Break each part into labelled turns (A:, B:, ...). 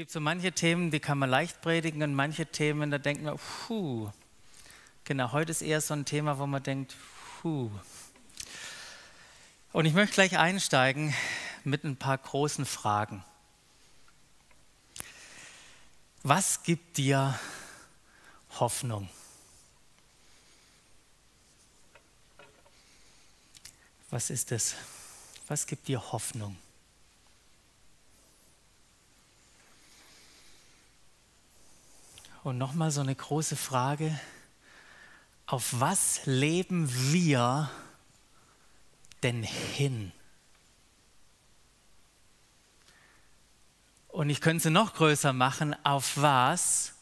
A: gibt so manche Themen, die kann man leicht predigen und manche Themen, da denkt man, puh. Genau, heute ist eher so ein Thema, wo man denkt, puh. Und ich möchte gleich einsteigen mit ein paar großen Fragen. Was gibt dir Hoffnung? Was ist es? Was gibt dir Hoffnung? Und nochmal so eine große Frage. Auf was leben wir denn hin? Und ich könnte sie noch größer machen. Auf was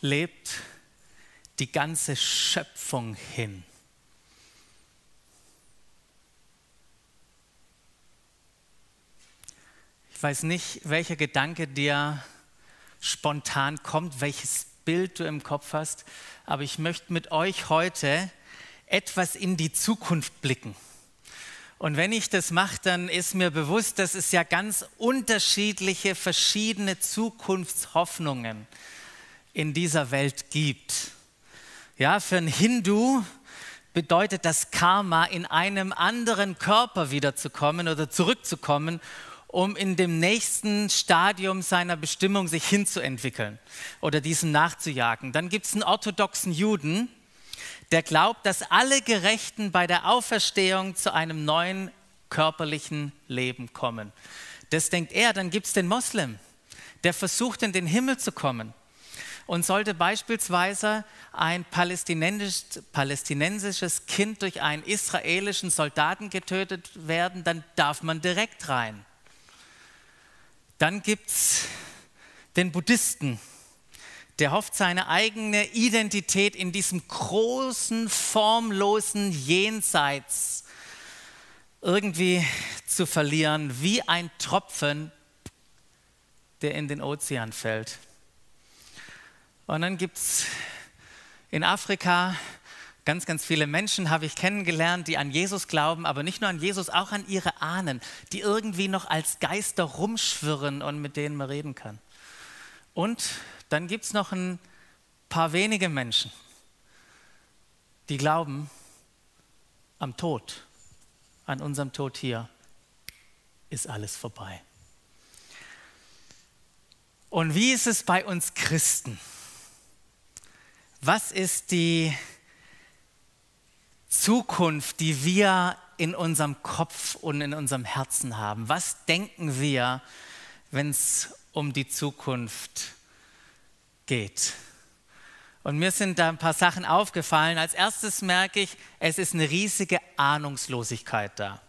A: lebt die ganze Schöpfung hin? Ich weiß nicht, welcher Gedanke dir spontan kommt, welches Bild du im Kopf hast, aber ich möchte mit euch heute etwas in die Zukunft blicken. Und wenn ich das mache, dann ist mir bewusst, dass es ja ganz unterschiedliche, verschiedene Zukunftshoffnungen in dieser Welt gibt. Ja, für einen Hindu bedeutet das Karma, in einem anderen Körper wiederzukommen oder zurückzukommen um in dem nächsten Stadium seiner Bestimmung sich hinzuentwickeln oder diesem nachzujagen. Dann gibt es einen orthodoxen Juden, der glaubt, dass alle Gerechten bei der Auferstehung zu einem neuen körperlichen Leben kommen. Das denkt er. Dann gibt es den Moslem, der versucht, in den Himmel zu kommen. Und sollte beispielsweise ein palästinensisch, palästinensisches Kind durch einen israelischen Soldaten getötet werden, dann darf man direkt rein. Dann gibt es den Buddhisten, der hofft, seine eigene Identität in diesem großen, formlosen Jenseits irgendwie zu verlieren, wie ein Tropfen, der in den Ozean fällt. Und dann gibt es in Afrika Ganz, ganz viele Menschen habe ich kennengelernt, die an Jesus glauben, aber nicht nur an Jesus, auch an ihre Ahnen, die irgendwie noch als Geister rumschwirren und mit denen man reden kann. Und dann gibt es noch ein paar wenige Menschen, die glauben am Tod, an unserem Tod hier, ist alles vorbei. Und wie ist es bei uns Christen? Was ist die Zukunft, die wir in unserem Kopf und in unserem Herzen haben. Was denken wir, wenn es um die Zukunft geht? Und mir sind da ein paar Sachen aufgefallen. Als erstes merke ich, es ist eine riesige Ahnungslosigkeit da.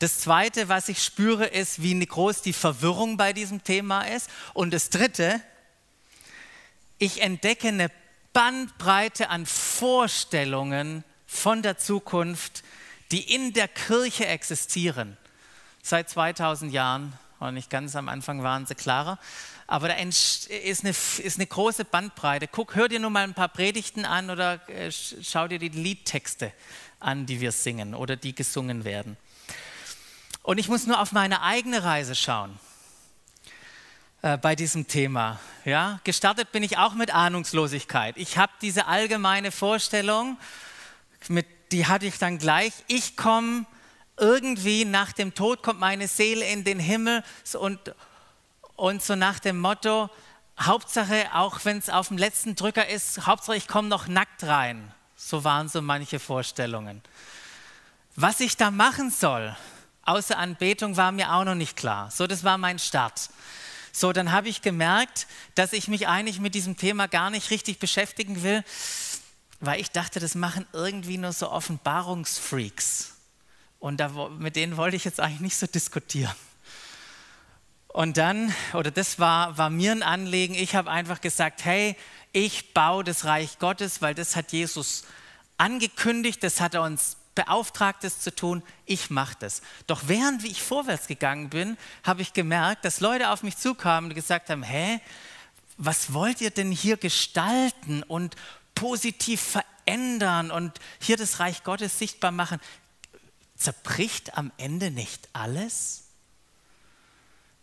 A: Das Zweite, was ich spüre, ist, wie groß die Verwirrung bei diesem Thema ist. Und das Dritte, ich entdecke eine Bandbreite an Vorstellungen, von der Zukunft, die in der Kirche existieren. Seit 2000 Jahren, und nicht ganz am Anfang waren sie klarer, aber da ist eine, ist eine große Bandbreite. Guck, hör dir nur mal ein paar Predigten an oder äh, schau dir die Liedtexte an, die wir singen oder die gesungen werden. Und ich muss nur auf meine eigene Reise schauen äh, bei diesem Thema. Ja? Gestartet bin ich auch mit Ahnungslosigkeit. Ich habe diese allgemeine Vorstellung, mit, die hatte ich dann gleich. Ich komme irgendwie nach dem Tod, kommt meine Seele in den Himmel und, und so nach dem Motto, Hauptsache, auch wenn es auf dem letzten Drücker ist, Hauptsache, ich komme noch nackt rein. So waren so manche Vorstellungen. Was ich da machen soll, außer Anbetung, war mir auch noch nicht klar. So, das war mein Start. So, dann habe ich gemerkt, dass ich mich eigentlich mit diesem Thema gar nicht richtig beschäftigen will weil ich dachte, das machen irgendwie nur so Offenbarungsfreaks. Und da, mit denen wollte ich jetzt eigentlich nicht so diskutieren. Und dann, oder das war, war mir ein Anliegen, ich habe einfach gesagt, hey, ich baue das Reich Gottes, weil das hat Jesus angekündigt, das hat er uns beauftragt, das zu tun, ich mache das. Doch während ich vorwärts gegangen bin, habe ich gemerkt, dass Leute auf mich zukamen und gesagt haben, hä, was wollt ihr denn hier gestalten und positiv verändern und hier das Reich Gottes sichtbar machen, zerbricht am Ende nicht alles?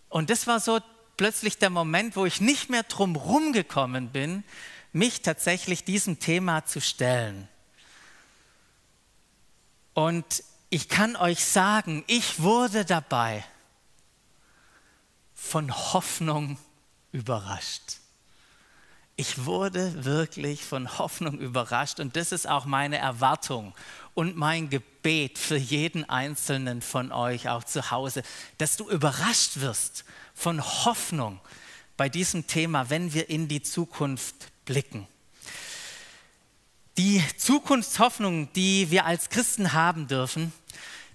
A: Und das war so plötzlich der Moment, wo ich nicht mehr drum rumgekommen bin, mich tatsächlich diesem Thema zu stellen. Und ich kann euch sagen, ich wurde dabei von Hoffnung überrascht. Ich wurde wirklich von Hoffnung überrascht und das ist auch meine Erwartung und mein Gebet für jeden einzelnen von euch auch zu Hause, dass du überrascht wirst von Hoffnung bei diesem Thema, wenn wir in die Zukunft blicken. Die Zukunftshoffnung, die wir als Christen haben dürfen,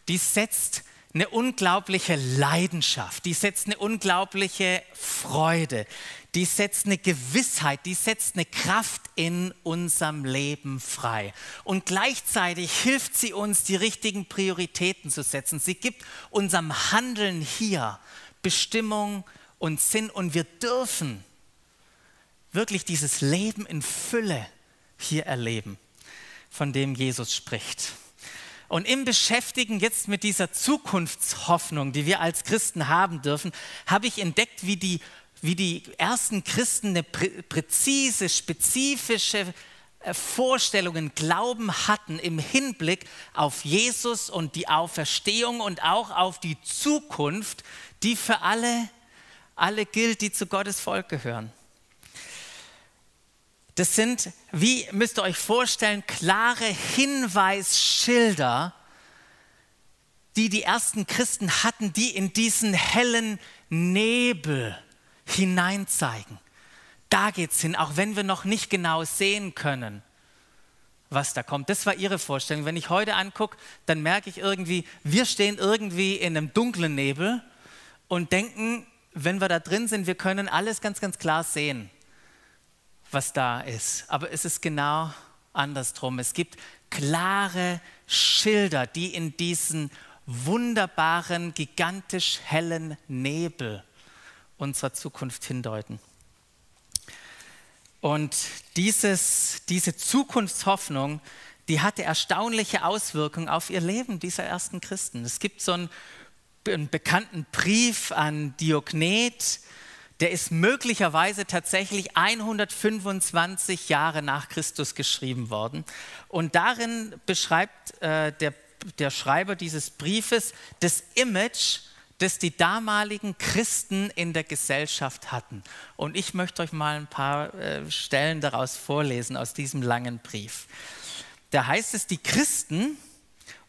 A: die setzt eine unglaubliche Leidenschaft, die setzt eine unglaubliche Freude, die setzt eine Gewissheit, die setzt eine Kraft in unserem Leben frei. Und gleichzeitig hilft sie uns, die richtigen Prioritäten zu setzen. Sie gibt unserem Handeln hier Bestimmung und Sinn und wir dürfen wirklich dieses Leben in Fülle hier erleben, von dem Jesus spricht. Und im Beschäftigen jetzt mit dieser Zukunftshoffnung, die wir als Christen haben dürfen, habe ich entdeckt, wie die, wie die ersten Christen eine prä präzise, spezifische äh, Vorstellungen, Glauben hatten im Hinblick auf Jesus und die Auferstehung und auch auf die Zukunft, die für alle, alle gilt, die zu Gottes Volk gehören. Das sind, wie müsst ihr euch vorstellen, klare Hinweisschilder, die die ersten Christen hatten, die in diesen hellen Nebel hineinzeigen. Da geht es hin, auch wenn wir noch nicht genau sehen können, was da kommt. Das war ihre Vorstellung. Wenn ich heute angucke, dann merke ich irgendwie, wir stehen irgendwie in einem dunklen Nebel und denken, wenn wir da drin sind, wir können alles ganz, ganz klar sehen was da ist. Aber es ist genau andersrum. Es gibt klare Schilder, die in diesen wunderbaren, gigantisch hellen Nebel unserer Zukunft hindeuten. Und dieses, diese Zukunftshoffnung, die hatte erstaunliche Auswirkungen auf ihr Leben dieser ersten Christen. Es gibt so einen, einen bekannten Brief an Diognet, der ist möglicherweise tatsächlich 125 Jahre nach Christus geschrieben worden. Und darin beschreibt äh, der, der Schreiber dieses Briefes das Image, das die damaligen Christen in der Gesellschaft hatten. Und ich möchte euch mal ein paar äh, Stellen daraus vorlesen aus diesem langen Brief. Da heißt es, die Christen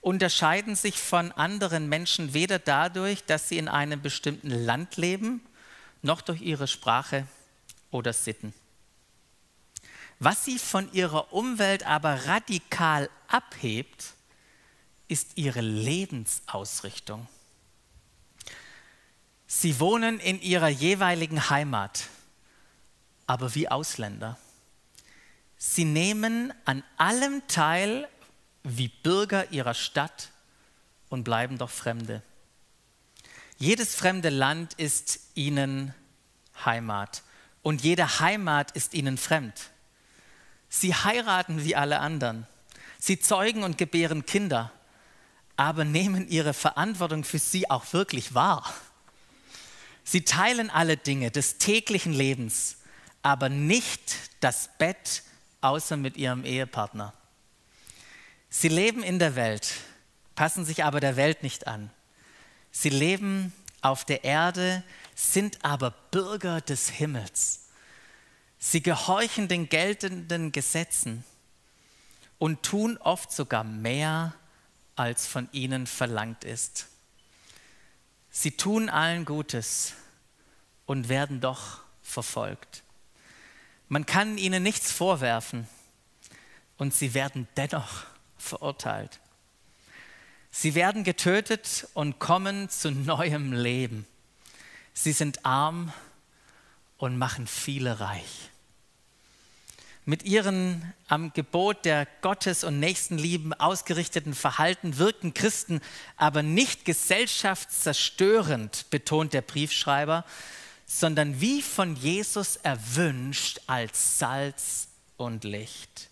A: unterscheiden sich von anderen Menschen weder dadurch, dass sie in einem bestimmten Land leben, noch durch ihre Sprache oder Sitten. Was sie von ihrer Umwelt aber radikal abhebt, ist ihre Lebensausrichtung. Sie wohnen in ihrer jeweiligen Heimat, aber wie Ausländer. Sie nehmen an allem teil wie Bürger ihrer Stadt und bleiben doch Fremde. Jedes fremde Land ist ihnen Heimat und jede Heimat ist ihnen fremd. Sie heiraten wie alle anderen. Sie zeugen und gebären Kinder, aber nehmen ihre Verantwortung für sie auch wirklich wahr. Sie teilen alle Dinge des täglichen Lebens, aber nicht das Bett außer mit ihrem Ehepartner. Sie leben in der Welt, passen sich aber der Welt nicht an. Sie leben auf der Erde, sind aber Bürger des Himmels. Sie gehorchen den geltenden Gesetzen und tun oft sogar mehr, als von ihnen verlangt ist. Sie tun allen Gutes und werden doch verfolgt. Man kann ihnen nichts vorwerfen und sie werden dennoch verurteilt. Sie werden getötet und kommen zu neuem Leben. Sie sind arm und machen viele reich. Mit ihren am Gebot der Gottes- und Nächstenlieben ausgerichteten Verhalten wirken Christen aber nicht gesellschaftszerstörend, betont der Briefschreiber, sondern wie von Jesus erwünscht als Salz und Licht.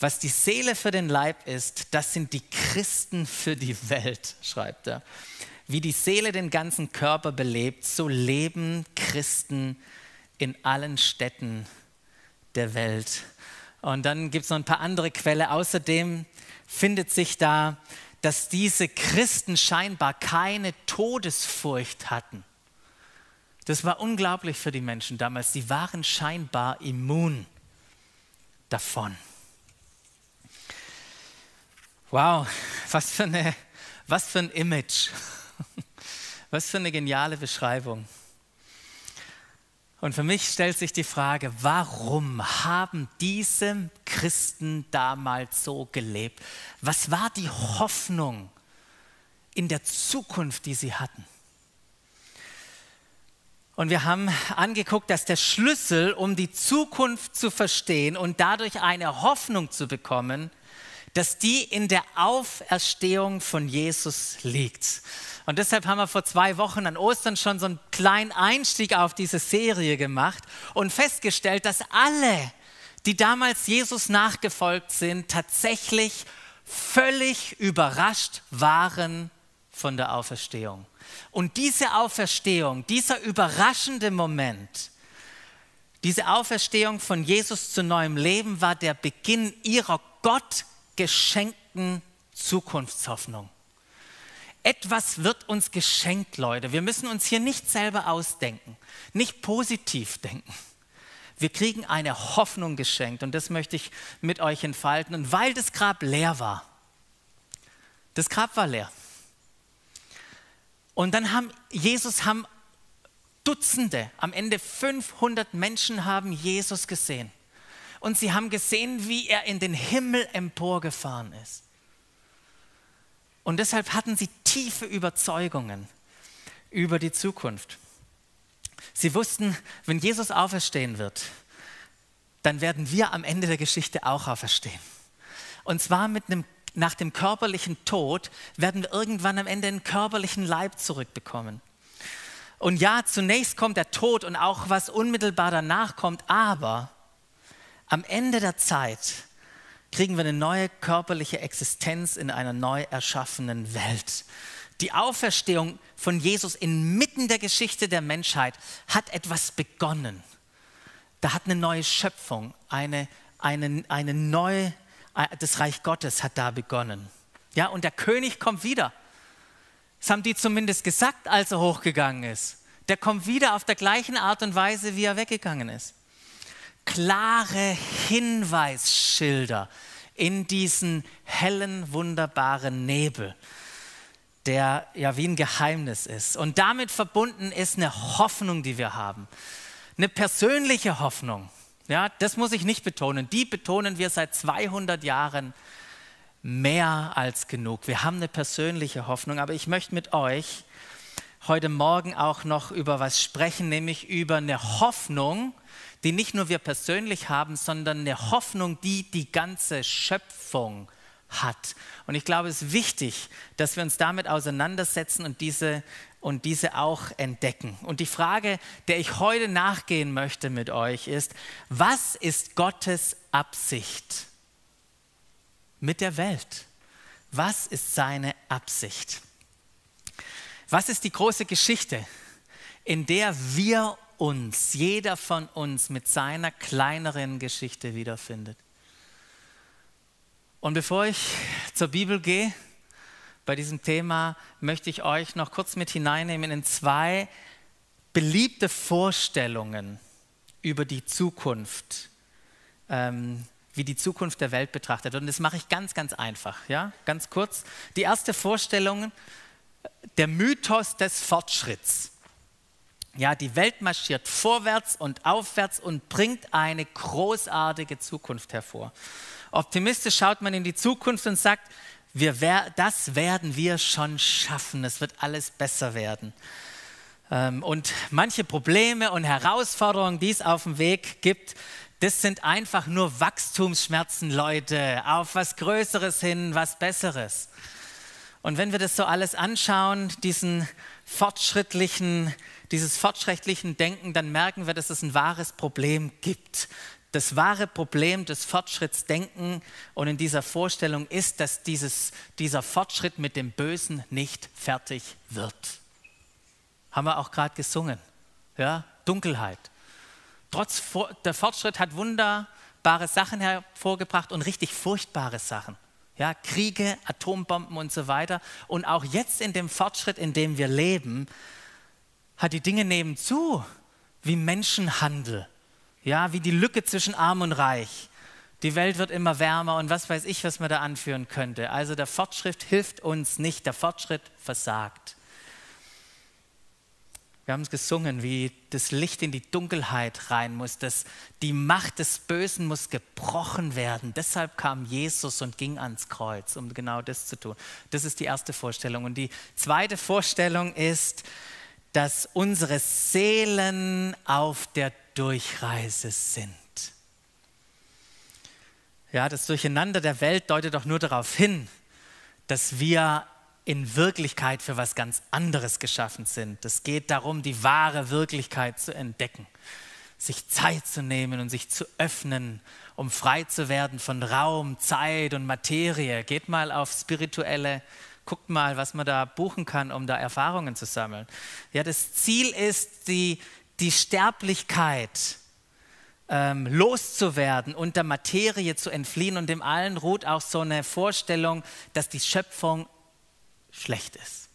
A: Was die Seele für den Leib ist, das sind die Christen für die Welt, schreibt er. wie die Seele den ganzen Körper belebt, so leben Christen in allen Städten der Welt. Und dann gibt es noch ein paar andere Quellen. Außerdem findet sich da, dass diese Christen scheinbar keine Todesfurcht hatten. Das war unglaublich für die Menschen damals. Sie waren scheinbar immun davon. Wow, was für, eine, was für ein Image. Was für eine geniale Beschreibung. Und für mich stellt sich die Frage, warum haben diese Christen damals so gelebt? Was war die Hoffnung in der Zukunft, die sie hatten? Und wir haben angeguckt, dass der Schlüssel, um die Zukunft zu verstehen und dadurch eine Hoffnung zu bekommen, dass die in der Auferstehung von Jesus liegt. Und deshalb haben wir vor zwei Wochen an Ostern schon so einen kleinen Einstieg auf diese Serie gemacht und festgestellt, dass alle, die damals Jesus nachgefolgt sind, tatsächlich völlig überrascht waren von der Auferstehung. Und diese Auferstehung, dieser überraschende Moment, diese Auferstehung von Jesus zu neuem Leben war der Beginn ihrer Gott geschenkten Zukunftshoffnung. Etwas wird uns geschenkt, Leute. Wir müssen uns hier nicht selber ausdenken, nicht positiv denken. Wir kriegen eine Hoffnung geschenkt und das möchte ich mit euch entfalten. Und weil das Grab leer war, das Grab war leer. Und dann haben Jesus haben Dutzende, am Ende 500 Menschen haben Jesus gesehen. Und sie haben gesehen, wie er in den Himmel emporgefahren ist. Und deshalb hatten sie tiefe Überzeugungen über die Zukunft. Sie wussten, wenn Jesus auferstehen wird, dann werden wir am Ende der Geschichte auch auferstehen. Und zwar mit einem nach dem körperlichen Tod werden wir irgendwann am Ende einen körperlichen Leib zurückbekommen. Und ja, zunächst kommt der Tod und auch was unmittelbar danach kommt, aber am Ende der Zeit kriegen wir eine neue körperliche Existenz in einer neu erschaffenen Welt. Die Auferstehung von Jesus inmitten der Geschichte der Menschheit hat etwas begonnen. Da hat eine neue Schöpfung, eine, eine, eine neue das Reich Gottes hat da begonnen. Ja, und der König kommt wieder. Das haben die zumindest gesagt, als er hochgegangen ist. Der kommt wieder auf der gleichen Art und Weise, wie er weggegangen ist. Klare Hinweisschilder in diesen hellen, wunderbaren Nebel, der ja wie ein Geheimnis ist. Und damit verbunden ist eine Hoffnung, die wir haben. Eine persönliche Hoffnung. Ja, das muss ich nicht betonen. Die betonen wir seit 200 Jahren mehr als genug. Wir haben eine persönliche Hoffnung, aber ich möchte mit euch heute Morgen auch noch über was sprechen, nämlich über eine Hoffnung, die nicht nur wir persönlich haben, sondern eine Hoffnung, die die ganze Schöpfung hat. Und ich glaube, es ist wichtig, dass wir uns damit auseinandersetzen und diese und diese auch entdecken. Und die Frage, der ich heute nachgehen möchte mit euch, ist, was ist Gottes Absicht mit der Welt? Was ist seine Absicht? Was ist die große Geschichte, in der wir uns, jeder von uns mit seiner kleineren Geschichte wiederfindet? Und bevor ich zur Bibel gehe, bei diesem Thema möchte ich euch noch kurz mit hineinnehmen in zwei beliebte Vorstellungen über die Zukunft, ähm, wie die Zukunft der Welt betrachtet. Und das mache ich ganz, ganz einfach, ja, ganz kurz. Die erste Vorstellung, der Mythos des Fortschritts. Ja, die Welt marschiert vorwärts und aufwärts und bringt eine großartige Zukunft hervor. Optimistisch schaut man in die Zukunft und sagt, wir, das werden wir schon schaffen. Es wird alles besser werden. Ähm, und manche Probleme und Herausforderungen, die es auf dem Weg gibt, das sind einfach nur Wachstumsschmerzen, Leute, auf was Größeres hin, was Besseres. Und wenn wir das so alles anschauen, diesen fortschrittlichen, dieses fortschrittlichen Denken, dann merken wir, dass es ein wahres Problem gibt. Das wahre Problem des Fortschrittsdenken und in dieser Vorstellung ist, dass dieses, dieser Fortschritt mit dem Bösen nicht fertig wird. Haben wir auch gerade gesungen. Ja, Dunkelheit. Trotz der Fortschritt hat wunderbare Sachen hervorgebracht und richtig furchtbare Sachen. Ja, Kriege, Atombomben und so weiter. Und auch jetzt in dem Fortschritt, in dem wir leben, hat die Dinge nebenzu, wie Menschenhandel, ja, wie die Lücke zwischen Arm und Reich. Die Welt wird immer wärmer und was weiß ich, was man da anführen könnte. Also der Fortschritt hilft uns nicht, der Fortschritt versagt. Wir haben es gesungen, wie das Licht in die Dunkelheit rein muss, dass die Macht des Bösen muss gebrochen werden. Deshalb kam Jesus und ging ans Kreuz, um genau das zu tun. Das ist die erste Vorstellung. Und die zweite Vorstellung ist, dass unsere Seelen auf der Durchreise sind. Ja, das Durcheinander der Welt deutet doch nur darauf hin, dass wir in Wirklichkeit für was ganz anderes geschaffen sind. Es geht darum, die wahre Wirklichkeit zu entdecken, sich Zeit zu nehmen und sich zu öffnen, um frei zu werden von Raum, Zeit und Materie. Geht mal auf spirituelle, guckt mal, was man da buchen kann, um da Erfahrungen zu sammeln. Ja, das Ziel ist, die, die Sterblichkeit ähm, loszuwerden und der Materie zu entfliehen und dem allen ruht auch so eine Vorstellung, dass die Schöpfung schlecht ist.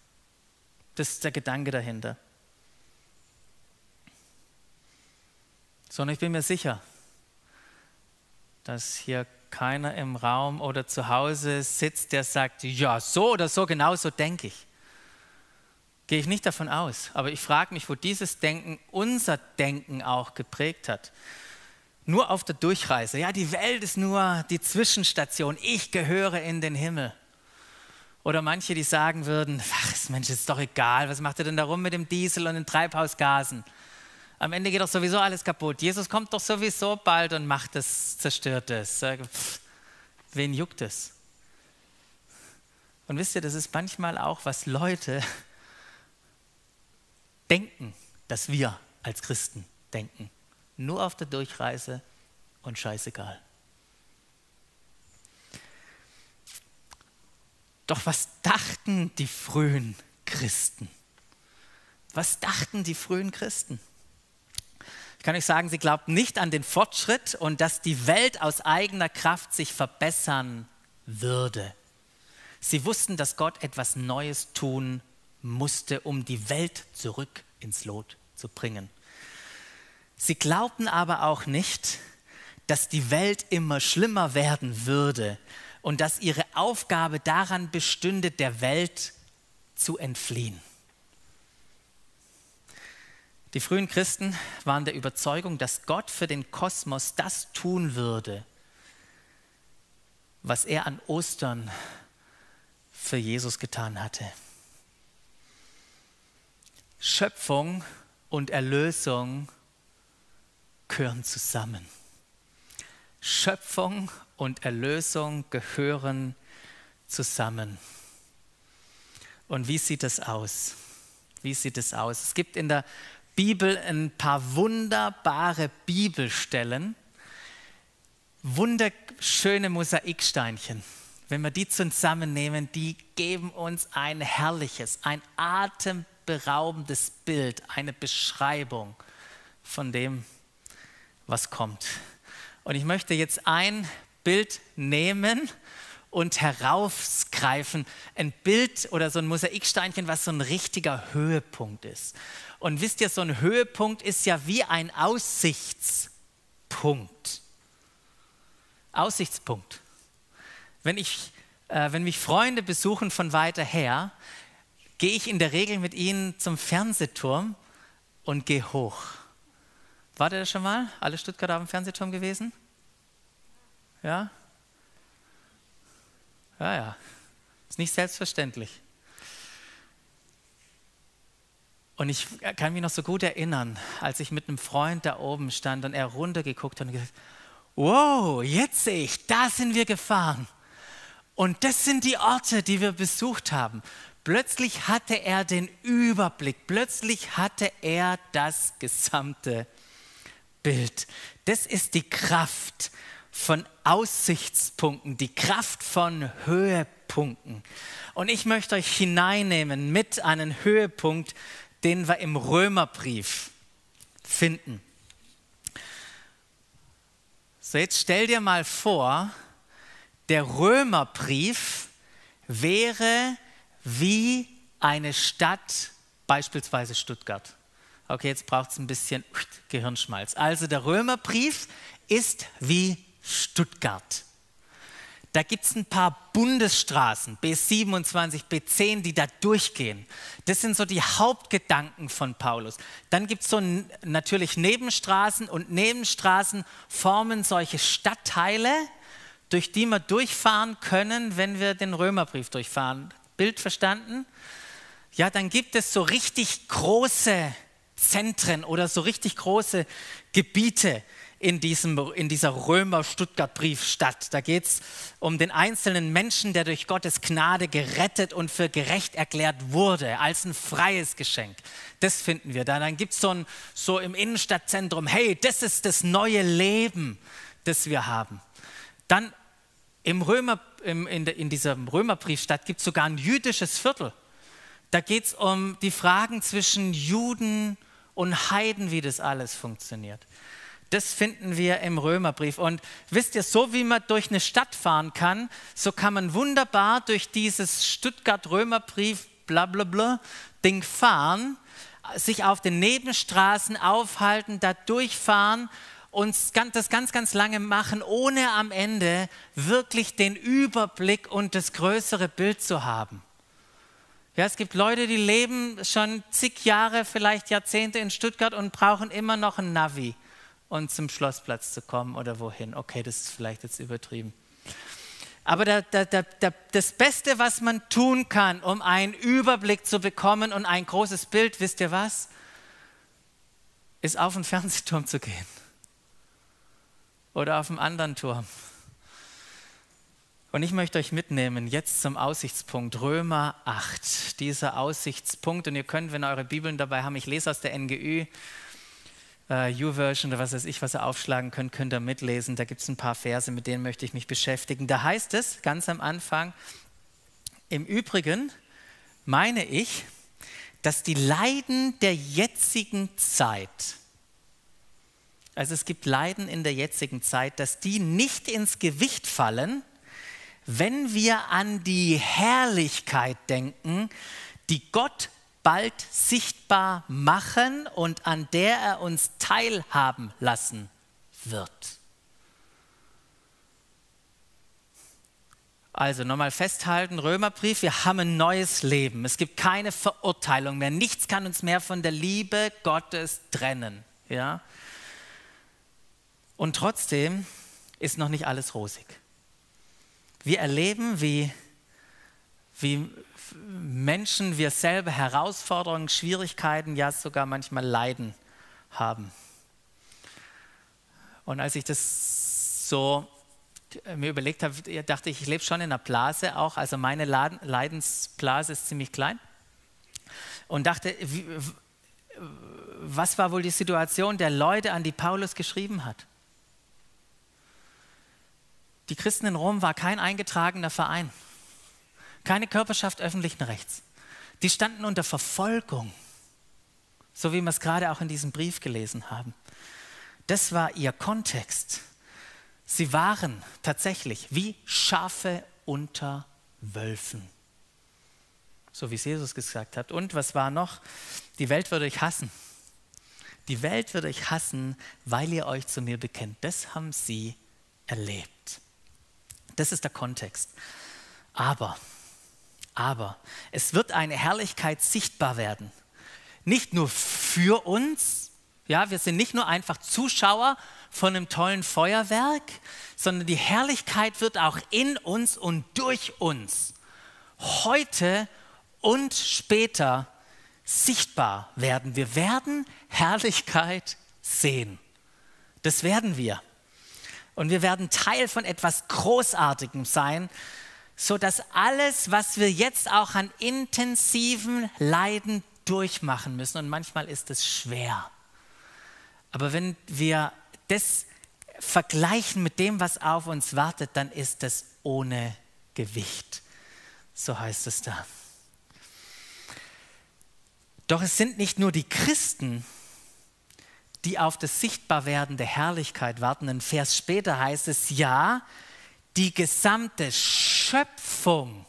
A: Das ist der Gedanke dahinter. Sondern ich bin mir sicher, dass hier keiner im Raum oder zu Hause sitzt, der sagt, ja, so oder so, genau so denke ich. Gehe ich nicht davon aus. Aber ich frage mich, wo dieses Denken unser Denken auch geprägt hat. Nur auf der Durchreise. Ja, die Welt ist nur die Zwischenstation. Ich gehöre in den Himmel. Oder manche, die sagen würden, ach Mensch, ist doch egal, was macht ihr denn da rum mit dem Diesel und den Treibhausgasen? Am Ende geht doch sowieso alles kaputt. Jesus kommt doch sowieso bald und macht es, zerstört es. Wen juckt es? Und wisst ihr, das ist manchmal auch, was Leute denken, dass wir als Christen denken. Nur auf der Durchreise und scheißegal. Doch was dachten die frühen Christen? Was dachten die frühen Christen? Ich kann euch sagen, sie glaubten nicht an den Fortschritt und dass die Welt aus eigener Kraft sich verbessern würde. Sie wussten, dass Gott etwas Neues tun musste, um die Welt zurück ins Lot zu bringen. Sie glaubten aber auch nicht, dass die Welt immer schlimmer werden würde, und dass ihre Aufgabe daran bestünde, der Welt zu entfliehen. Die frühen Christen waren der Überzeugung, dass Gott für den Kosmos das tun würde, was er an Ostern für Jesus getan hatte. Schöpfung und Erlösung gehören zusammen. Schöpfung und Erlösung gehören zusammen. Und wie sieht das aus? Wie sieht es aus? Es gibt in der Bibel ein paar wunderbare Bibelstellen, wunderschöne Mosaiksteinchen. Wenn wir die zusammennehmen, die geben uns ein herrliches, ein atemberaubendes Bild, eine Beschreibung von dem, was kommt. Und ich möchte jetzt ein Bild nehmen und herausgreifen. Ein Bild oder so ein Mosaiksteinchen, was so ein richtiger Höhepunkt ist. Und wisst ihr, so ein Höhepunkt ist ja wie ein Aussichtspunkt. Aussichtspunkt. Wenn, ich, äh, wenn mich Freunde besuchen von weiter her, gehe ich in der Regel mit ihnen zum Fernsehturm und gehe hoch. War der schon mal? Alle Stuttgarter dem Fernsehturm gewesen? Ja? Ja, ja. Ist nicht selbstverständlich. Und ich kann mich noch so gut erinnern, als ich mit einem Freund da oben stand und er runtergeguckt hat und gesagt, wow, jetzt sehe ich, da sind wir gefahren. Und das sind die Orte, die wir besucht haben. Plötzlich hatte er den Überblick, plötzlich hatte er das gesamte Bild. Das ist die Kraft von Aussichtspunkten, die Kraft von Höhepunkten. Und ich möchte euch hineinnehmen mit einem Höhepunkt, den wir im Römerbrief finden. So, jetzt stell dir mal vor, der Römerbrief wäre wie eine Stadt, beispielsweise Stuttgart. Okay, jetzt braucht es ein bisschen Gehirnschmalz. Also der Römerbrief ist wie Stuttgart. Da gibt es ein paar Bundesstraßen, B27, B10, die da durchgehen. Das sind so die Hauptgedanken von Paulus. Dann gibt es so natürlich Nebenstraßen und Nebenstraßen formen solche Stadtteile, durch die wir durchfahren können, wenn wir den Römerbrief durchfahren. Bild verstanden? Ja, dann gibt es so richtig große Zentren oder so richtig große Gebiete in, diesem, in dieser Römer-Stuttgart-Briefstadt. Da geht es um den einzelnen Menschen, der durch Gottes Gnade gerettet und für gerecht erklärt wurde, als ein freies Geschenk. Das finden wir da. Dann gibt es so, ein, so im Innenstadtzentrum, hey, das ist das neue Leben, das wir haben. Dann im Römer, im, in, in dieser Römerbriefstadt gibt es sogar ein jüdisches Viertel. Da geht es um die Fragen zwischen Juden und Heiden, wie das alles funktioniert. Das finden wir im Römerbrief. Und wisst ihr, so wie man durch eine Stadt fahren kann, so kann man wunderbar durch dieses Stuttgart-Römerbrief, blablabla, Ding fahren, sich auf den Nebenstraßen aufhalten, da durchfahren und das ganz, ganz lange machen, ohne am Ende wirklich den Überblick und das größere Bild zu haben. Ja, es gibt Leute, die leben schon zig Jahre, vielleicht Jahrzehnte in Stuttgart und brauchen immer noch ein Navi und zum Schlossplatz zu kommen oder wohin. Okay, das ist vielleicht jetzt übertrieben. Aber der, der, der, das Beste, was man tun kann, um einen Überblick zu bekommen und ein großes Bild, wisst ihr was? Ist auf den Fernsehturm zu gehen. Oder auf einen anderen Turm. Und ich möchte euch mitnehmen jetzt zum Aussichtspunkt Römer 8. Dieser Aussichtspunkt, und ihr könnt, wenn eure Bibeln dabei haben, ich lese aus der NGÜ, äh, oder was weiß ich, was ihr aufschlagen könnt, könnt ihr mitlesen. Da gibt es ein paar Verse, mit denen möchte ich mich beschäftigen. Da heißt es ganz am Anfang, im Übrigen meine ich, dass die Leiden der jetzigen Zeit, also es gibt Leiden in der jetzigen Zeit, dass die nicht ins Gewicht fallen, wenn wir an die Herrlichkeit denken, die Gott bald sichtbar machen und an der er uns teilhaben lassen wird. Also nochmal festhalten, Römerbrief, wir haben ein neues Leben. Es gibt keine Verurteilung mehr. Nichts kann uns mehr von der Liebe Gottes trennen. Ja? Und trotzdem ist noch nicht alles rosig. Wir erleben, wie, wie Menschen, wir selber Herausforderungen, Schwierigkeiten, ja sogar manchmal Leiden haben. Und als ich das so mir überlegt habe, dachte ich, ich lebe schon in einer Blase auch, also meine Leidensblase ist ziemlich klein. Und dachte, was war wohl die Situation der Leute, an die Paulus geschrieben hat? Die Christen in Rom war kein eingetragener Verein keine Körperschaft öffentlichen Rechts. Die standen unter Verfolgung, so wie wir es gerade auch in diesem Brief gelesen haben. Das war ihr Kontext. Sie waren tatsächlich wie Schafe unter Wölfen. So wie es Jesus gesagt hat. Und was war noch? Die Welt würde euch hassen. Die Welt würde euch hassen, weil ihr euch zu mir bekennt. Das haben sie erlebt. Das ist der Kontext. Aber aber es wird eine Herrlichkeit sichtbar werden. Nicht nur für uns, ja, wir sind nicht nur einfach Zuschauer von einem tollen Feuerwerk, sondern die Herrlichkeit wird auch in uns und durch uns heute und später sichtbar werden. Wir werden Herrlichkeit sehen. Das werden wir. Und wir werden Teil von etwas Großartigem sein, so dass alles, was wir jetzt auch an intensiven Leiden durchmachen müssen, und manchmal ist es schwer, Aber wenn wir das vergleichen mit dem, was auf uns wartet, dann ist das ohne Gewicht. So heißt es da. Doch es sind nicht nur die Christen, die auf das Sichtbarwerden der Herrlichkeit warten. Ein Vers später heißt es, ja, die gesamte Schöpfung,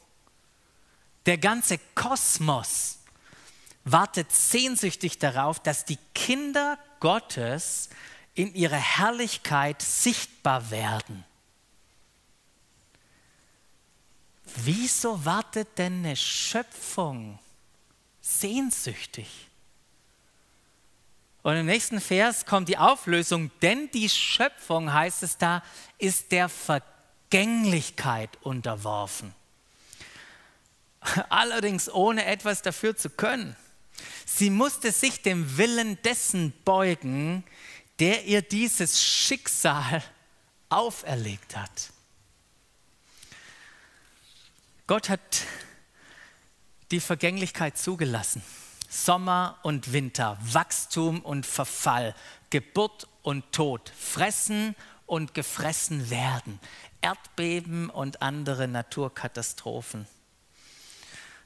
A: der ganze Kosmos wartet sehnsüchtig darauf, dass die Kinder Gottes in ihrer Herrlichkeit sichtbar werden. Wieso wartet denn eine Schöpfung sehnsüchtig? Und im nächsten Vers kommt die Auflösung, denn die Schöpfung, heißt es da, ist der Vergänglichkeit unterworfen. Allerdings ohne etwas dafür zu können. Sie musste sich dem Willen dessen beugen, der ihr dieses Schicksal auferlegt hat. Gott hat die Vergänglichkeit zugelassen. Sommer und Winter, Wachstum und Verfall, Geburt und Tod, Fressen und gefressen werden, Erdbeben und andere Naturkatastrophen.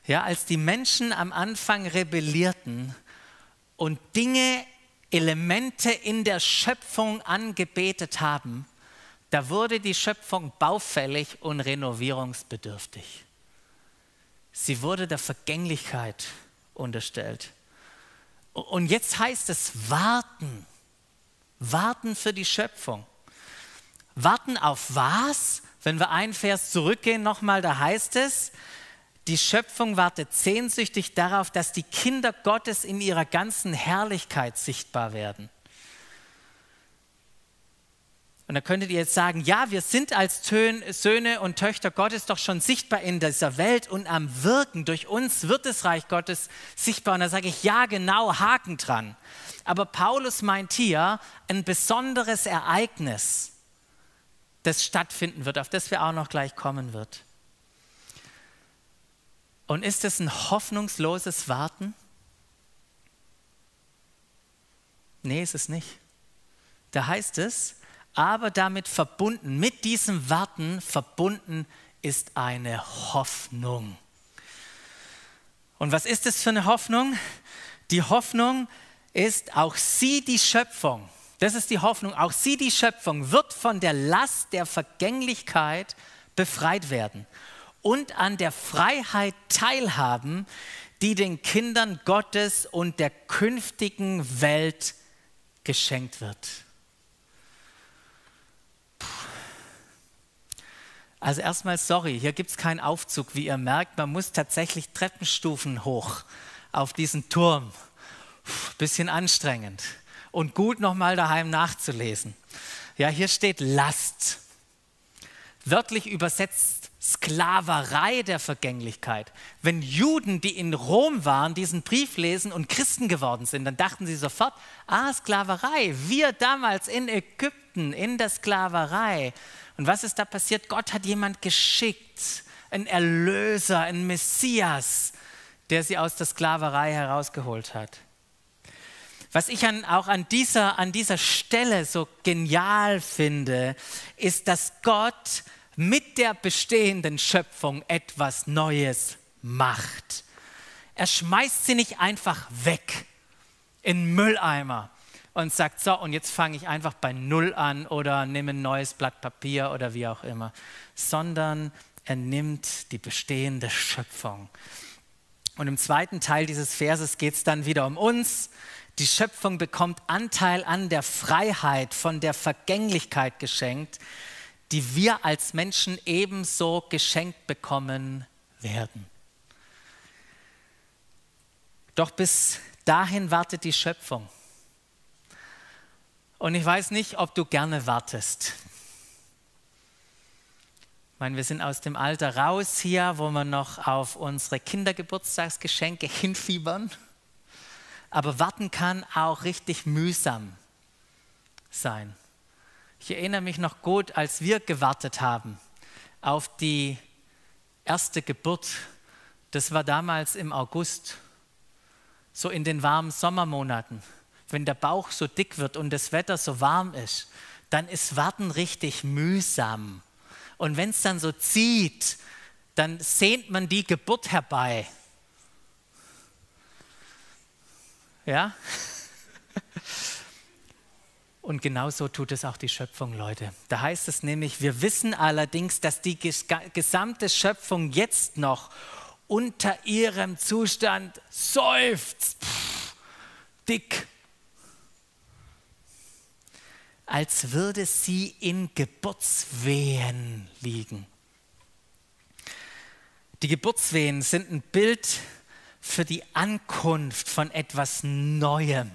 A: Ja, als die Menschen am Anfang rebellierten und Dinge, Elemente in der Schöpfung angebetet haben, da wurde die Schöpfung baufällig und renovierungsbedürftig. Sie wurde der Vergänglichkeit unterstellt. Und jetzt heißt es warten. Warten für die Schöpfung. Warten auf was? Wenn wir einen Vers zurückgehen nochmal, da heißt es, die Schöpfung wartet sehnsüchtig darauf, dass die Kinder Gottes in ihrer ganzen Herrlichkeit sichtbar werden. Und da könntet ihr jetzt sagen, ja, wir sind als Söhne und Töchter Gottes doch schon sichtbar in dieser Welt und am Wirken. Durch uns wird das Reich Gottes sichtbar. Und da sage ich, ja, genau, Haken dran. Aber Paulus meint hier ein besonderes Ereignis, das stattfinden wird, auf das wir auch noch gleich kommen wird. Und ist es ein hoffnungsloses Warten? Nee, ist es nicht. Da heißt es, aber damit verbunden, mit diesem Warten verbunden ist eine Hoffnung. Und was ist es für eine Hoffnung? Die Hoffnung ist, auch sie, die Schöpfung, das ist die Hoffnung, auch sie, die Schöpfung, wird von der Last der Vergänglichkeit befreit werden und an der Freiheit teilhaben, die den Kindern Gottes und der künftigen Welt geschenkt wird. Also erstmal sorry, hier gibt es keinen Aufzug, wie ihr merkt. Man muss tatsächlich Treppenstufen hoch auf diesen Turm. Bisschen anstrengend und gut nochmal daheim nachzulesen. Ja, hier steht Last. Wörtlich übersetzt Sklaverei der Vergänglichkeit. Wenn Juden, die in Rom waren, diesen Brief lesen und Christen geworden sind, dann dachten sie sofort, ah, Sklaverei, wir damals in Ägypten, in der Sklaverei. Und was ist da passiert? Gott hat jemand geschickt, ein Erlöser, ein Messias, der sie aus der Sklaverei herausgeholt hat. Was ich an, auch an dieser, an dieser Stelle so genial finde, ist, dass Gott mit der bestehenden Schöpfung etwas Neues macht. Er schmeißt sie nicht einfach weg in Mülleimer, und sagt, so, und jetzt fange ich einfach bei Null an oder nehme ein neues Blatt Papier oder wie auch immer, sondern er nimmt die bestehende Schöpfung. Und im zweiten Teil dieses Verses geht es dann wieder um uns. Die Schöpfung bekommt Anteil an der Freiheit von der Vergänglichkeit geschenkt, die wir als Menschen ebenso geschenkt bekommen werden. Doch bis dahin wartet die Schöpfung. Und ich weiß nicht, ob du gerne wartest. Ich meine, wir sind aus dem Alter raus hier, wo wir noch auf unsere Kindergeburtstagsgeschenke hinfiebern. Aber warten kann auch richtig mühsam sein. Ich erinnere mich noch gut, als wir gewartet haben auf die erste Geburt. Das war damals im August, so in den warmen Sommermonaten. wenn der Bauch so dick wird und das Wetter so warm ist, dann ist Warten richtig mühsam. Und wenn es dann so zieht, dann sehnt man die Geburt herbei. Ja? Und genauso tut es auch die Schöpfung, Leute. Da heißt es nämlich, wir wissen allerdings, dass die gesamte Schöpfung jetzt noch unter ihrem Zustand seufzt, Pff, dick, als würde sie in Geburtswehen liegen. Die Geburtswehen sind ein Bild für die Ankunft von etwas Neuem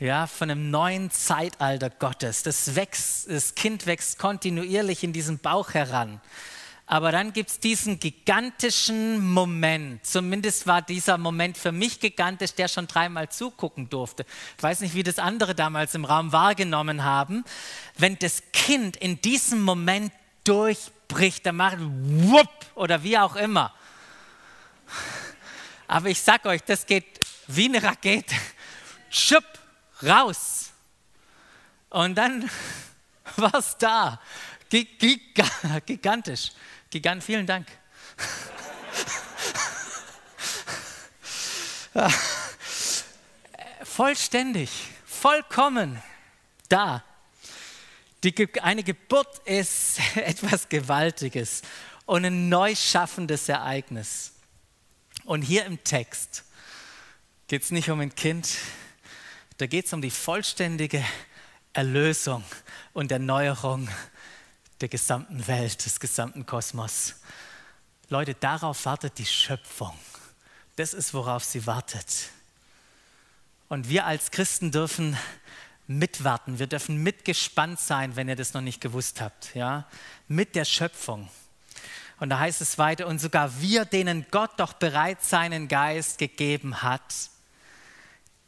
A: ja, von einem neuen Zeitalter Gottes. Das, wächst, das Kind wächst kontinuierlich in diesem Bauch heran. Aber dann gibt es diesen gigantischen Moment, zumindest war dieser Moment für mich gigantisch, der schon dreimal zugucken durfte. Ich weiß nicht, wie das andere damals im Raum wahrgenommen haben. Wenn das Kind in diesem Moment durchbricht, dann macht wupp oder wie auch immer. Aber ich sag euch, das geht wie eine Rakete. Schupp, raus. Und dann war es da. gigantisch. Gigant, vielen Dank. Vollständig, vollkommen da. Die, eine Geburt ist etwas Gewaltiges und ein neu schaffendes Ereignis. Und hier im Text geht es nicht um ein Kind, da geht es um die vollständige Erlösung und Erneuerung der gesamten Welt, des gesamten Kosmos. Leute, darauf wartet die Schöpfung. Das ist, worauf sie wartet. Und wir als Christen dürfen mitwarten, wir dürfen mitgespannt sein, wenn ihr das noch nicht gewusst habt, ja, mit der Schöpfung. Und da heißt es weiter, und sogar wir, denen Gott doch bereits seinen Geist gegeben hat,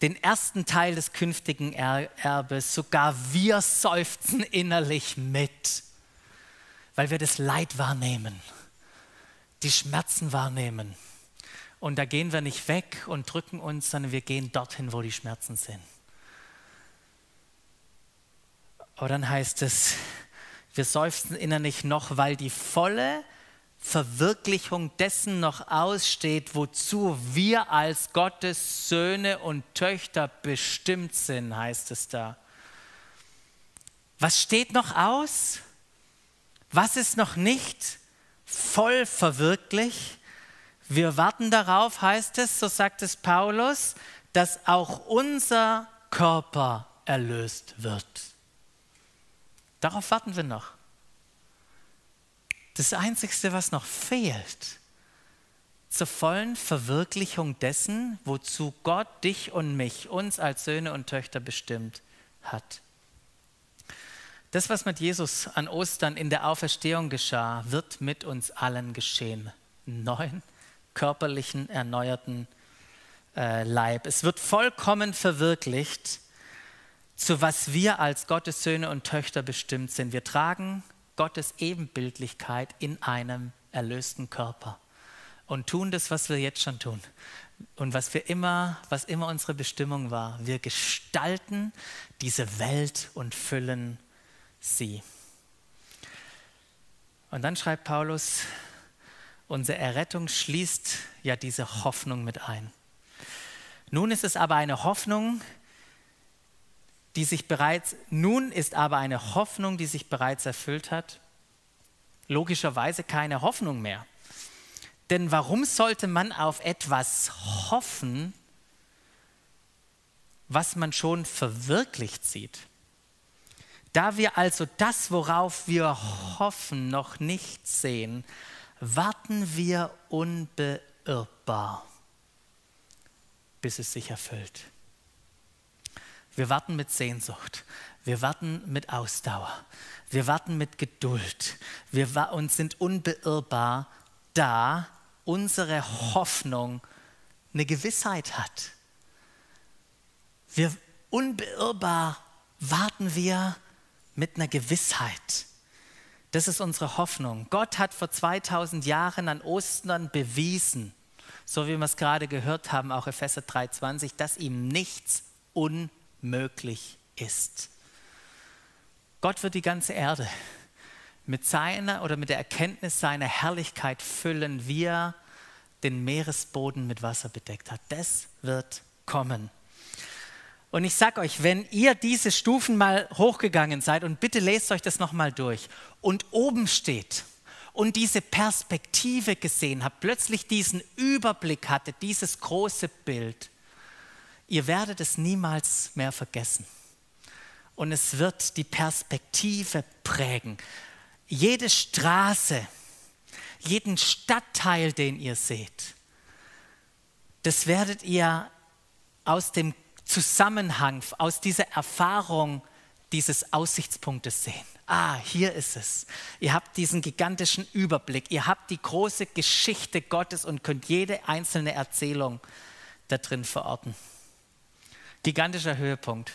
A: den ersten Teil des künftigen Erbes, sogar wir seufzen innerlich mit, weil wir das Leid wahrnehmen, die Schmerzen wahrnehmen. Und da gehen wir nicht weg und drücken uns, sondern wir gehen dorthin, wo die Schmerzen sind. Aber dann heißt es, wir seufzen innerlich noch, weil die volle Verwirklichung dessen noch aussteht, wozu wir als Gottes Söhne und Töchter bestimmt sind, heißt es da. Was steht noch aus? Was ist noch nicht voll verwirklicht? Wir warten darauf, heißt es, so sagt es Paulus, dass auch unser Körper erlöst wird. Darauf warten wir noch. Das Einzige, was noch fehlt, zur vollen Verwirklichung dessen, wozu Gott dich und mich, uns als Söhne und Töchter bestimmt hat. Das, was mit Jesus an Ostern in der Auferstehung geschah, wird mit uns allen geschehen. Neuen, körperlichen, erneuerten äh, Leib. Es wird vollkommen verwirklicht, zu was wir als Gottes Söhne und Töchter bestimmt sind. Wir tragen Gottes Ebenbildlichkeit in einem erlösten Körper und tun das, was wir jetzt schon tun und was wir immer, was immer unsere Bestimmung war. Wir gestalten diese Welt und füllen sie. Und dann schreibt Paulus, unsere Errettung schließt ja diese Hoffnung mit ein. Nun ist es aber eine Hoffnung, die sich bereits, nun ist aber eine Hoffnung, die sich bereits erfüllt hat, logischerweise keine Hoffnung mehr. Denn warum sollte man auf etwas hoffen, was man schon verwirklicht sieht? Da wir also das, worauf wir hoffen, noch nicht sehen, warten wir unbeirrbar, bis es sich erfüllt. Wir warten mit Sehnsucht. Wir warten mit Ausdauer. Wir warten mit Geduld. Wir und sind unbeirrbar, da unsere Hoffnung eine Gewissheit hat. Wir unbeirrbar warten wir mit einer Gewissheit. Das ist unsere Hoffnung. Gott hat vor 2000 Jahren an Ostern bewiesen, so wie wir es gerade gehört haben, auch Epheser 3,20, dass ihm nichts unmöglich ist. Gott wird die ganze Erde mit seiner oder mit der Erkenntnis seiner Herrlichkeit füllen, wie er den Meeresboden mit Wasser bedeckt hat. Das wird kommen. Und ich sage euch, wenn ihr diese Stufen mal hochgegangen seid, und bitte lest euch das nochmal durch, und oben steht und diese Perspektive gesehen habt, plötzlich diesen Überblick hattet, dieses große Bild, ihr werdet es niemals mehr vergessen. Und es wird die Perspektive prägen. Jede Straße, jeden Stadtteil, den ihr seht, das werdet ihr aus dem Zusammenhang, aus dieser Erfahrung dieses Aussichtspunktes sehen. Ah, hier ist es. Ihr habt diesen gigantischen Überblick. Ihr habt die große Geschichte Gottes und könnt jede einzelne Erzählung da drin verorten. Gigantischer Höhepunkt.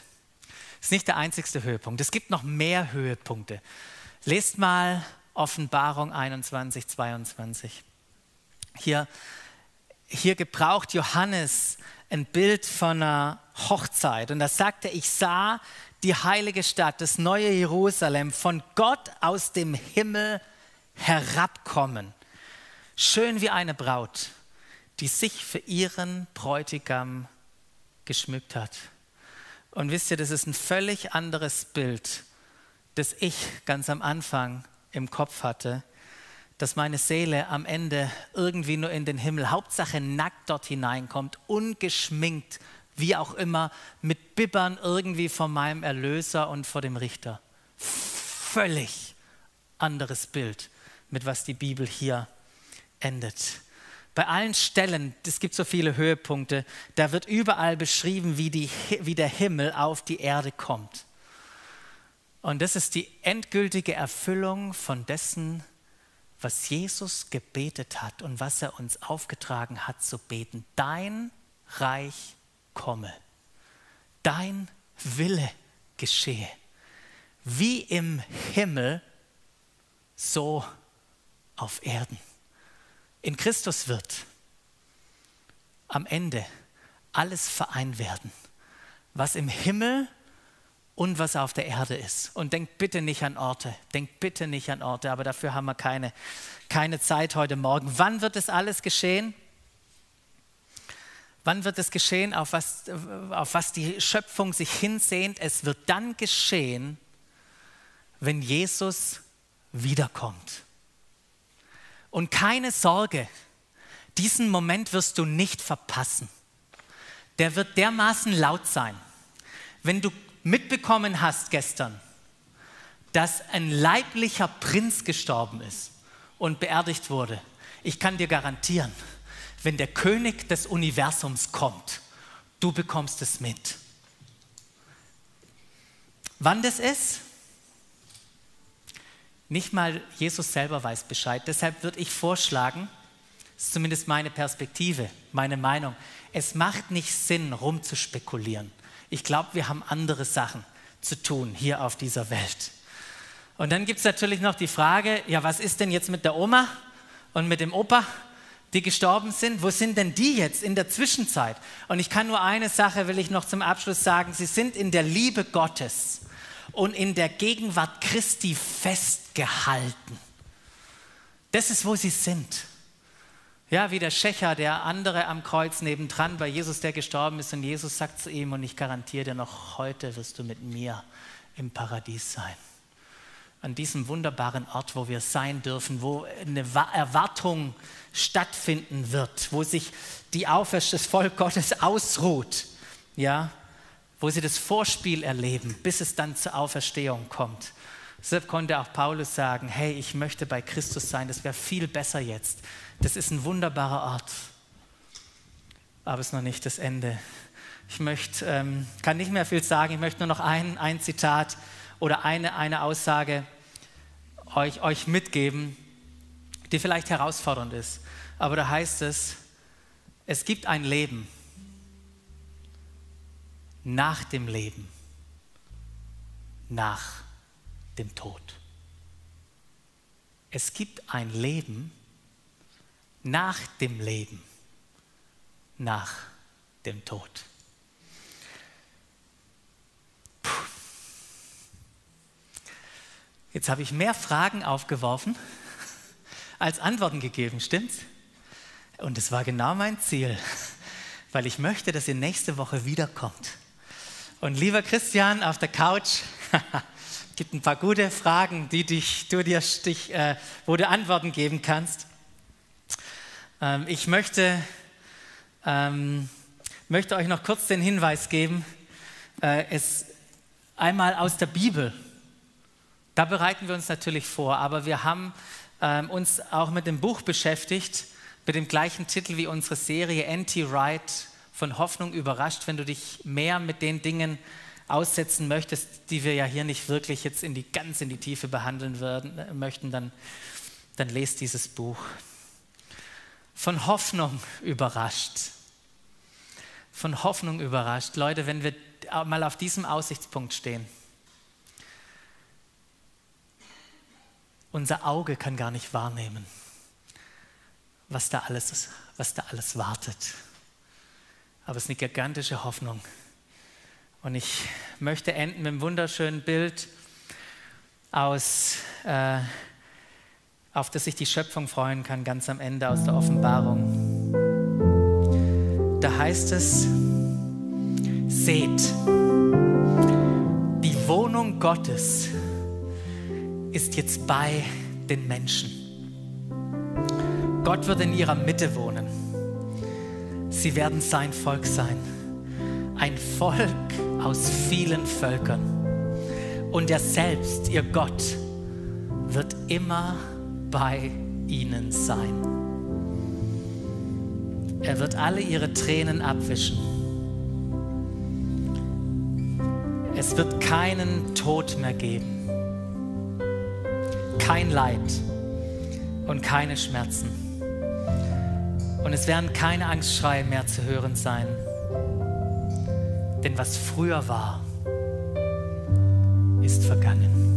A: Ist nicht der einzigste Höhepunkt. Es gibt noch mehr Höhepunkte. Lest mal Offenbarung 21, 22. Hier, hier gebraucht Johannes ein Bild von einer Hochzeit. Und da sagt er, ich sah die heilige Stadt, das neue Jerusalem, von Gott aus dem Himmel herabkommen. Schön wie eine Braut, die sich für ihren Bräutigam geschmückt hat. Und wisst ihr, das ist ein völlig anderes Bild, das ich ganz am Anfang im Kopf hatte, dass meine Seele am Ende irgendwie nur in den Himmel, Hauptsache nackt dort hineinkommt, ungeschminkt, wie auch immer, mit Bibbern irgendwie vor meinem Erlöser und vor dem Richter. Völlig anderes Bild, mit was die Bibel hier endet. Bei allen Stellen, es gibt so viele Höhepunkte, da wird überall beschrieben, wie, die, wie der Himmel auf die Erde kommt. Und das ist die endgültige Erfüllung von dessen, was Jesus gebetet hat und was er uns aufgetragen hat zu beten. Dein Reich komme, dein Wille geschehe, wie im Himmel, so auf Erden. In Christus wird am Ende alles vereint werden, was im Himmel und was auf der Erde ist. Und denkt bitte nicht an Orte, denkt bitte nicht an Orte, aber dafür haben wir keine, keine Zeit heute Morgen. Wann wird das alles geschehen? Wann wird es geschehen, auf was, auf was die Schöpfung sich hinsehnt? Es wird dann geschehen, wenn Jesus wiederkommt. Und keine Sorge, diesen Moment wirst du nicht verpassen. Der wird dermaßen laut sein. Wenn du mitbekommen hast gestern, dass ein leiblicher Prinz gestorben ist und beerdigt wurde, ich kann dir garantieren, wenn der König des Universums kommt, du bekommst es mit. Wann das ist? Nicht mal Jesus selber weiß Bescheid. Deshalb würde ich vorschlagen, das ist zumindest meine Perspektive, meine Meinung, es macht nicht Sinn, rumzuspekulieren. Ich glaube, wir haben andere Sachen zu tun hier auf dieser Welt. Und dann gibt es natürlich noch die Frage, ja, was ist denn jetzt mit der Oma und mit dem Opa? die gestorben sind, wo sind denn die jetzt in der Zwischenzeit? Und ich kann nur eine Sache, will ich noch zum Abschluss sagen, sie sind in der Liebe Gottes und in der Gegenwart Christi festgehalten. Das ist, wo sie sind. Ja, wie der Schächer, der andere am Kreuz nebendran bei Jesus, der gestorben ist, und Jesus sagt zu ihm, und ich garantiere dir noch, heute wirst du mit mir im Paradies sein an diesem wunderbaren Ort, wo wir sein dürfen, wo eine Erwartung stattfinden wird, wo sich die Auferstehung, das Volk Gottes ausruht, ja, wo sie das Vorspiel erleben, bis es dann zur Auferstehung kommt. Deshalb konnte auch Paulus sagen, hey, ich möchte bei Christus sein, das wäre viel besser jetzt. Das ist ein wunderbarer Ort, aber es ist noch nicht das Ende. Ich möchte, ähm, kann nicht mehr viel sagen, ich möchte nur noch ein, ein Zitat oder eine, eine Aussage euch, euch mitgeben, die vielleicht herausfordernd ist. Aber da heißt es, es gibt ein Leben nach dem Leben, nach dem Tod. Es gibt ein Leben nach dem Leben, nach dem Tod. Jetzt habe ich mehr Fragen aufgeworfen als Antworten gegeben, stimmt's? Und es war genau mein Ziel, weil ich möchte, dass ihr nächste Woche wiederkommt und lieber Christian auf der Couch, gibt ein paar gute Fragen, die dich, du dir, dich, äh, wo du Antworten geben kannst. Ähm, ich möchte, ähm, möchte euch noch kurz den Hinweis geben, äh, es einmal aus der Bibel. Da bereiten wir uns natürlich vor, aber wir haben ähm, uns auch mit dem Buch beschäftigt, mit dem gleichen Titel wie unsere Serie Anti-Right von Hoffnung überrascht, wenn du dich mehr mit den Dingen aussetzen möchtest, die wir ja hier nicht wirklich jetzt in die, ganz in die Tiefe behandeln würden, äh, möchten, dann, dann lest dieses Buch. Von Hoffnung überrascht. Von Hoffnung überrascht. Leute, wenn wir mal auf diesem Aussichtspunkt stehen, unser Auge kann gar nicht wahrnehmen, was da alles, was da alles wartet. Aber es ist eine gigantische Hoffnung. Und ich möchte enden mit einem wunderschönen Bild aus, äh, auf das sich die Schöpfung freuen kann, ganz am Ende aus der Offenbarung. Da heißt es, seht, die Wohnung Gottes ist jetzt bei den Menschen. Gott wird in ihrer Mitte wohnen. Sie werden sein Volk sein. Ein Volk, aus vielen Völkern. Und er selbst, ihr Gott, wird immer bei ihnen sein. Er wird alle ihre Tränen abwischen. Es wird keinen Tod mehr geben, kein Leid und keine Schmerzen. Und es werden keine Angstschreie mehr zu hören sein. Denn was früher war, ist vergangen.